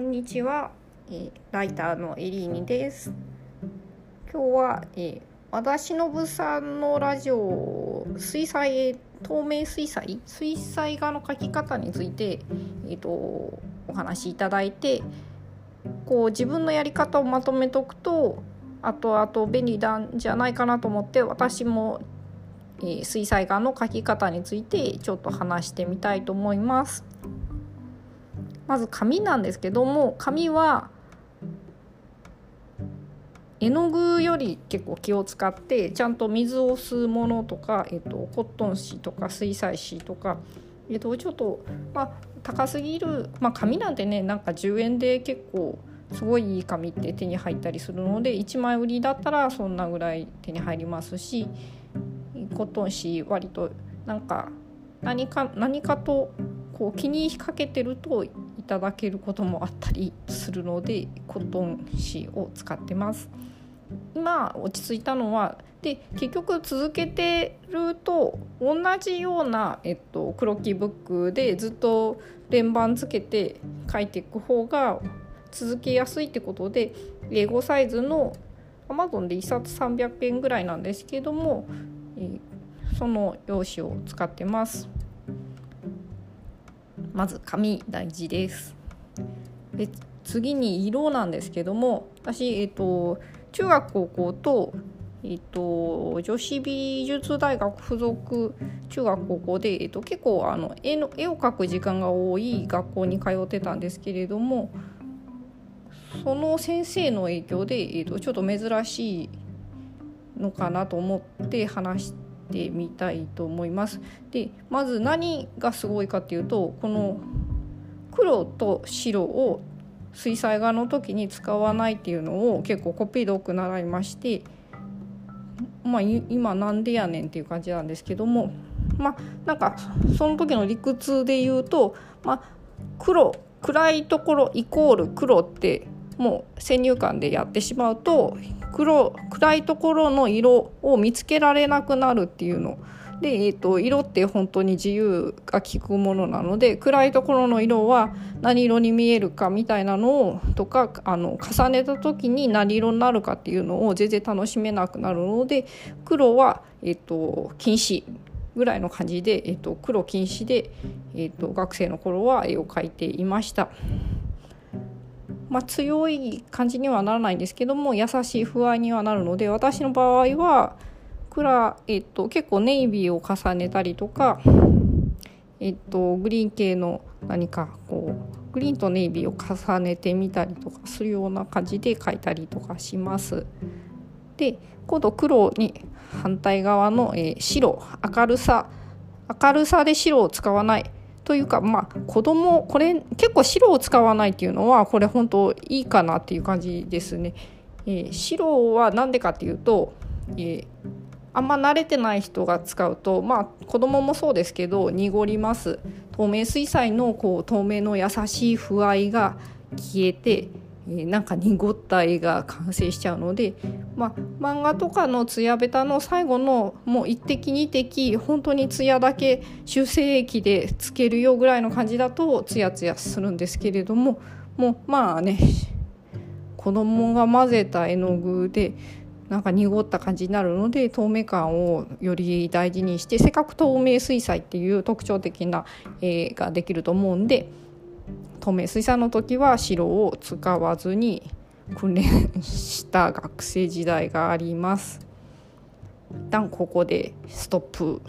こんにちは、えー、ライターのエリーニです。今日は、えー、和田忍さんのラジオ水彩透明水彩？水彩画の描き方について、えーと、お話しいただいてこう自分のやり方をまとめとくとあとあと便利なんじゃないかなと思って私も、えー、水彩画の描き方についてちょっと話してみたいと思います。まず紙なんですけども紙は絵の具より結構気を使ってちゃんと水を吸うものとか、えっと、コットン紙とか水彩紙とか、えっと、ちょっと、まあ、高すぎる、まあ、紙なんてねなんか10円で結構すごいいい紙って手に入ったりするので1枚売りだったらそんなぐらい手に入りますしコットン紙割となんか何か何かとこう気にかけてるといただけることもあったりするのでコットン紙を使ってます。今落ち着いたのはで結局続けてると同じような、えっと、黒木ブックでずっと連番つけて書いていく方が続けやすいってことで英語サイズの Amazon で1冊300円ぐらいなんですけども、その用紙を使ってます。まず紙大事ですで次に色なんですけども私、えっと、中学高校とえっと、女子美術大学附属中学高校で、えっと、結構あの絵の絵を描く時間が多い学校に通ってたんですけれどもその先生の影響で、えっと、ちょっと珍しいのかなと思って話して。てみたいと思います。でまず何がすごいかっていうとこの黒と白を水彩画の時に使わないっていうのを結構コピー読習いましてまあ今なんでやねんっていう感じなんですけどもまあなんかその時の理屈で言うと、まあ、黒暗いところイコール黒ってもう先入観でやってしまうと黒暗いところの色を見つけられなくなるっていうので、えーと、色って本当に自由が利くものなので暗いところの色は何色に見えるかみたいなのをとかあの重ねた時に何色になるかっていうのを全然楽しめなくなるので黒は、えーと、禁止ぐらいの感じで、えーと、黒禁止で、えー、と学生の頃は絵を描いていました。まあ、強い感じにはならないんですけども優しい不安にはなるので私の場合はクラ、えっと、結構ネイビーを重ねたりとか、えっと、グリーン系の何かこうグリーンとネイビーを重ねてみたりとかするような感じで描いたりとかします。で今度黒に反対側の、えー、白明るさ明るさで白を使わないというかまあ子供これ結構白を使わないっていうのはこれ本当いいかなっていう感じですね。えー、白は何でかっていうと、えー、あんま慣れてない人が使うとまあ子供もそうですけど濁ります透明水彩のこう透明の優しい不合が消えてえなんか濁った絵が完成しちゃうので、まあ、漫画とかのツヤベタの最後のもう一滴二滴本当にツヤだけ修正液でつけるよぐらいの感じだとツヤツヤするんですけれどももうまあね子供が混ぜた絵の具でなんか濁った感じになるので透明感をより大事にしてせっかく透明水彩っていう特徴的な絵ができると思うんで。透明水産の時は白を使わずに訓練した学生時代があります。一旦ここでストップ。